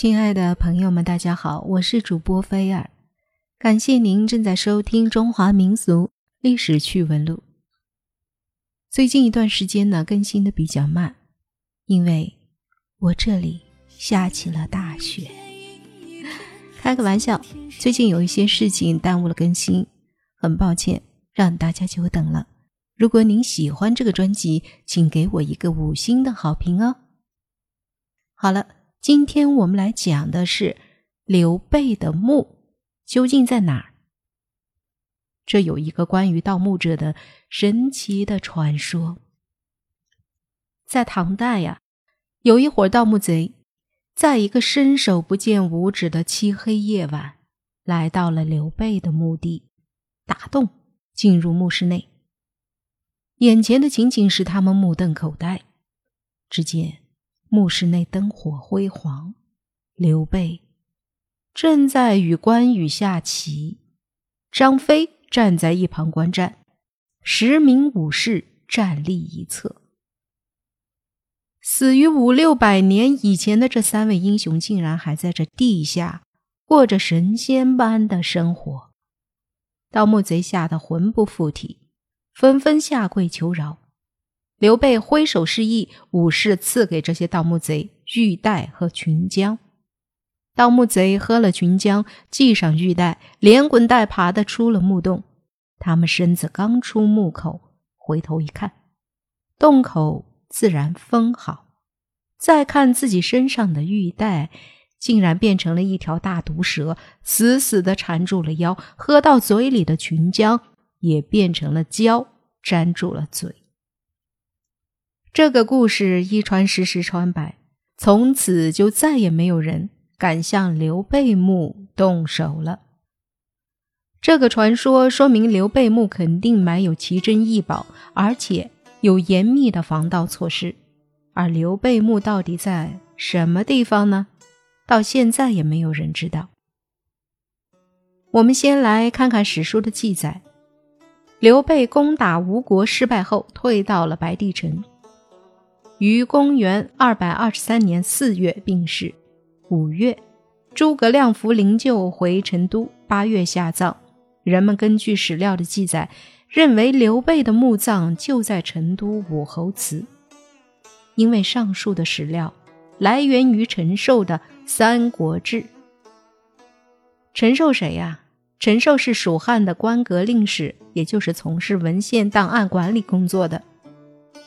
亲爱的朋友们，大家好，我是主播菲儿，感谢您正在收听《中华民俗历史趣闻录》。最近一段时间呢，更新的比较慢，因为我这里下起了大雪。开个玩笑，最近有一些事情耽误了更新，很抱歉让大家久等了。如果您喜欢这个专辑，请给我一个五星的好评哦。好了。今天我们来讲的是刘备的墓究竟在哪儿？这有一个关于盗墓者的神奇的传说。在唐代呀，有一伙盗墓贼，在一个伸手不见五指的漆黑夜晚，来到了刘备的墓地，打洞进入墓室内。眼前的情景使他们目瞪口呆，只见。墓室内灯火辉煌，刘备正在与关羽下棋，张飞站在一旁观战，十名武士站立一侧。死于五六百年以前的这三位英雄，竟然还在这地下过着神仙般的生活。盗墓贼吓得魂不附体，纷纷下跪求饶。刘备挥手示意，武士赐给这些盗墓贼玉带和群浆。盗墓贼喝了群浆，系上玉带，连滚带爬的出了墓洞。他们身子刚出墓口，回头一看，洞口自然封好。再看自己身上的玉带，竟然变成了一条大毒蛇，死死的缠住了腰。喝到嘴里的群浆也变成了胶，粘住了嘴。这个故事一传十，十传百，从此就再也没有人敢向刘备墓动手了。这个传说说明刘备墓肯定埋有奇珍异宝，而且有严密的防盗措施。而刘备墓到底在什么地方呢？到现在也没有人知道。我们先来看看史书的记载：刘备攻打吴国失败后，退到了白帝城。于公元二百二十三年四月病逝。五月，诸葛亮扶灵柩回成都。八月下葬。人们根据史料的记载，认为刘备的墓葬就在成都武侯祠。因为上述的史料来源于陈寿的《三国志》。陈寿谁呀？陈寿是蜀汉的官阁令史，也就是从事文献档案管理工作的。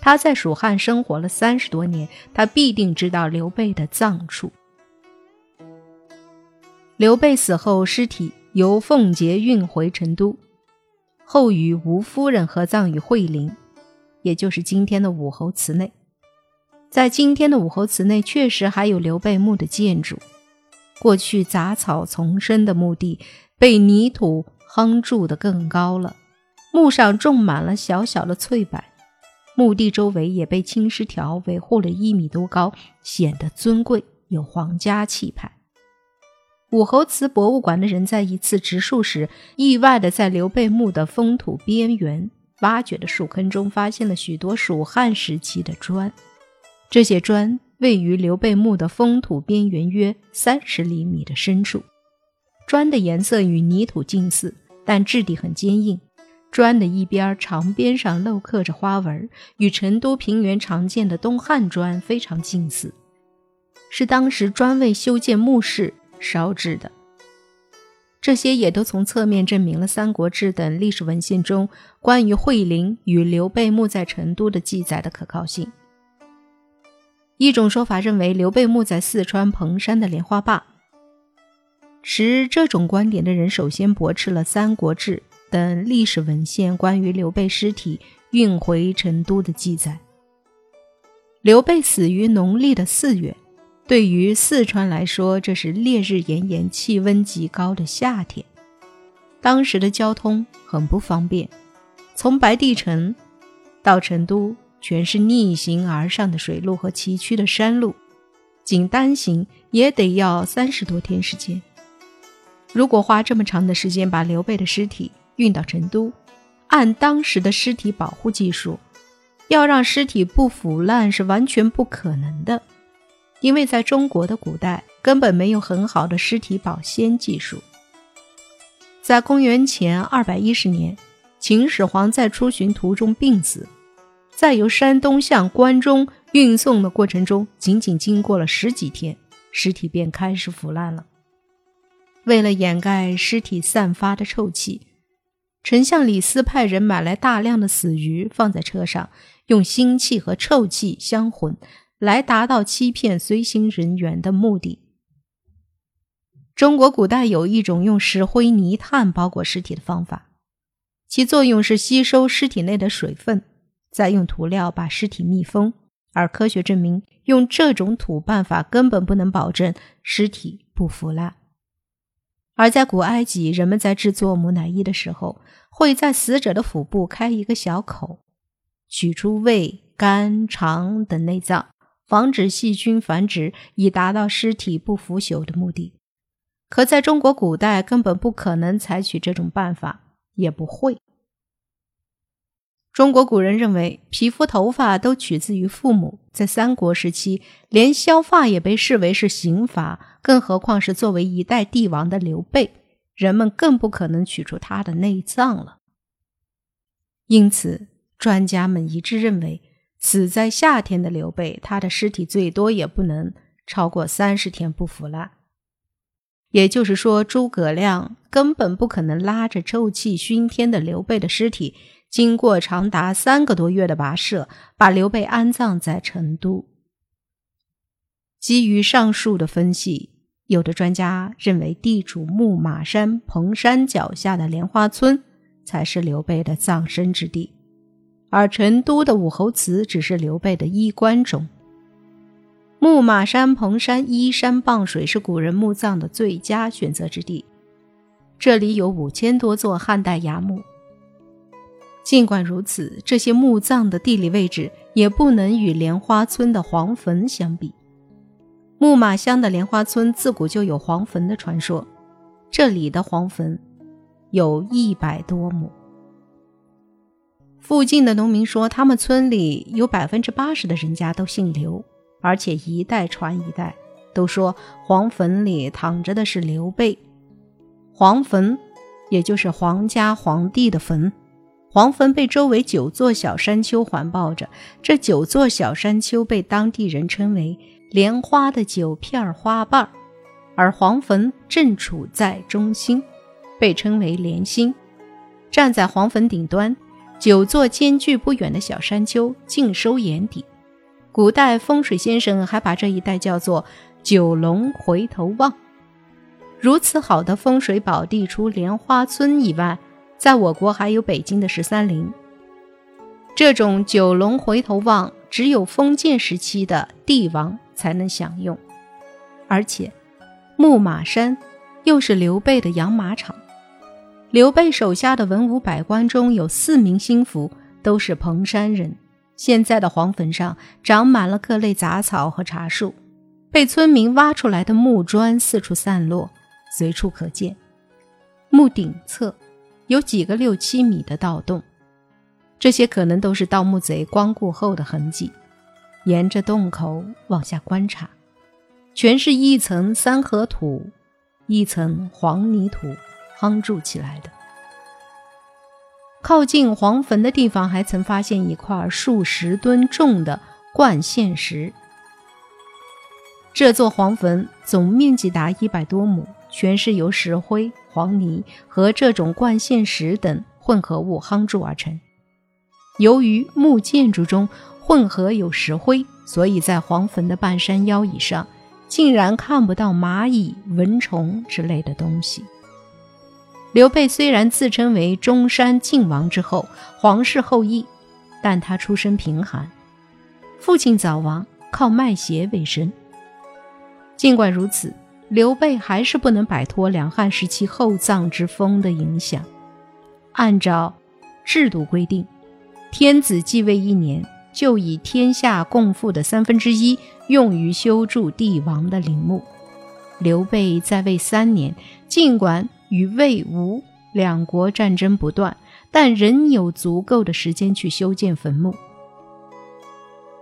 他在蜀汉生活了三十多年，他必定知道刘备的葬处。刘备死后，尸体由奉节运回成都，后与吴夫人合葬于惠陵，也就是今天的武侯祠内。在今天的武侯祠内，确实还有刘备墓的建筑。过去杂草丛生的墓地，被泥土夯筑得更高了，墓上种满了小小的翠柏。墓地周围也被青石条维护了一米多高，显得尊贵有皇家气派。武侯祠博物馆的人在一次植树时，意外的在刘备墓的封土边缘挖掘的树坑中发现了许多蜀汉时期的砖。这些砖位于刘备墓的封土边缘约三十厘米的深处，砖的颜色与泥土近似，但质地很坚硬。砖的一边长边上镂刻着花纹，与成都平原常见的东汉砖非常近似，是当时专为修建墓室烧制的。这些也都从侧面证明了《三国志》等历史文献中关于惠陵与刘备墓在成都的记载的可靠性。一种说法认为刘备墓在四川彭山的莲花坝，持这种观点的人首先驳斥了《三国志》。等历史文献关于刘备尸体运回成都的记载。刘备死于农历的四月，对于四川来说，这是烈日炎炎、气温极高的夏天。当时的交通很不方便，从白帝城到成都全是逆行而上的水路和崎岖的山路，仅单行也得要三十多天时间。如果花这么长的时间把刘备的尸体，运到成都，按当时的尸体保护技术，要让尸体不腐烂是完全不可能的，因为在中国的古代，根本没有很好的尸体保鲜技术。在公元前二百一十年，秦始皇在出巡途中病死，在由山东向关中运送的过程中，仅仅经过了十几天，尸体便开始腐烂了。为了掩盖尸体散发的臭气，丞相李斯派人买来大量的死鱼，放在车上，用腥气和臭气相混，来达到欺骗随行人员的目的。中国古代有一种用石灰泥炭包裹尸体的方法，其作用是吸收尸体内的水分，再用涂料把尸体密封。而科学证明，用这种土办法根本不能保证尸体不腐烂。而在古埃及，人们在制作木乃伊的时候，会在死者的腹部开一个小口，取出胃、肝、肠等内脏，防止细菌繁殖，以达到尸体不腐朽的目的。可在中国古代，根本不可能采取这种办法，也不会。中国古人认为，皮肤、头发都取自于父母。在三国时期，连削发也被视为是刑罚，更何况是作为一代帝王的刘备，人们更不可能取出他的内脏了。因此，专家们一致认为，死在夏天的刘备，他的尸体最多也不能超过三十天不腐烂。也就是说，诸葛亮根本不可能拉着臭气熏天的刘备的尸体。经过长达三个多月的跋涉，把刘备安葬在成都。基于上述的分析，有的专家认为地处木马山彭山脚下的莲花村才是刘备的葬身之地，而成都的武侯祠只是刘备的衣冠冢。木马山彭山依山傍水，是古人墓葬的最佳选择之地。这里有五千多座汉代崖墓。尽管如此，这些墓葬的地理位置也不能与莲花村的黄坟相比。木马乡的莲花村自古就有黄坟的传说，这里的黄坟有一百多亩。附近的农民说，他们村里有百分之八十的人家都姓刘，而且一代传一代，都说黄坟里躺着的是刘备。黄坟，也就是皇家皇帝的坟。黄坟被周围九座小山丘环抱着，这九座小山丘被当地人称为“莲花的九片花瓣”，而黄坟正处在中心，被称为“莲心”。站在黄坟顶端，九座间距不远的小山丘尽收眼底。古代风水先生还把这一带叫做“九龙回头望”。如此好的风水宝地，除莲花村以外，在我国还有北京的十三陵，这种九龙回头望只有封建时期的帝王才能享用，而且木马山又是刘备的养马场。刘备手下的文武百官中有四名心腹都是彭山人。现在的黄坟上长满了各类杂草和茶树，被村民挖出来的木砖四处散落，随处可见。墓顶侧。有几个六七米的盗洞，这些可能都是盗墓贼光顾后的痕迹。沿着洞口往下观察，全是一层三合土，一层黄泥土夯筑起来的。靠近黄坟的地方，还曾发现一块数十吨重的灌线石。这座黄坟总面积达一百多亩，全是由石灰。黄泥和这种灌线石等混合物夯筑而成。由于木建筑中混合有石灰，所以在黄坟的半山腰以上，竟然看不到蚂蚁、蚊虫之类的东西。刘备虽然自称为中山靖王之后，皇室后裔，但他出身贫寒，父亲早亡，靠卖鞋为生。尽管如此。刘备还是不能摆脱两汉时期厚葬之风的影响。按照制度规定，天子继位一年，就以天下共赋的三分之一用于修筑帝王的陵墓。刘备在位三年，尽管与魏、吴两国战争不断，但仍有足够的时间去修建坟墓。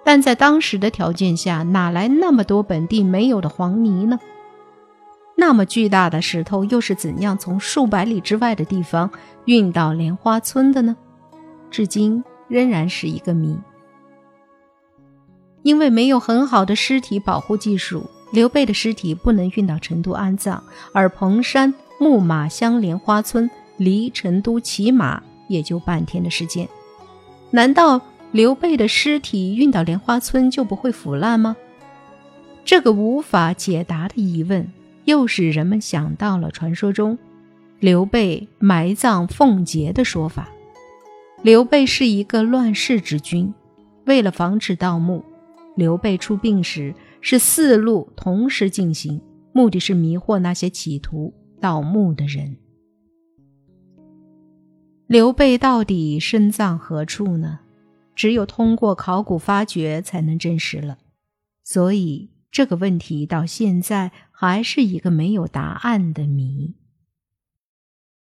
但在当时的条件下，哪来那么多本地没有的黄泥呢？那么巨大的石头又是怎样从数百里之外的地方运到莲花村的呢？至今仍然是一个谜。因为没有很好的尸体保护技术，刘备的尸体不能运到成都安葬，而彭山木马乡莲花村离成都起码也就半天的时间。难道刘备的尸体运到莲花村就不会腐烂吗？这个无法解答的疑问。又使人们想到了传说中刘备埋葬凤节的说法。刘备是一个乱世之君，为了防止盗墓，刘备出兵时是四路同时进行，目的是迷惑那些企图盗墓的人。刘备到底身葬何处呢？只有通过考古发掘才能证实了。所以。这个问题到现在还是一个没有答案的谜。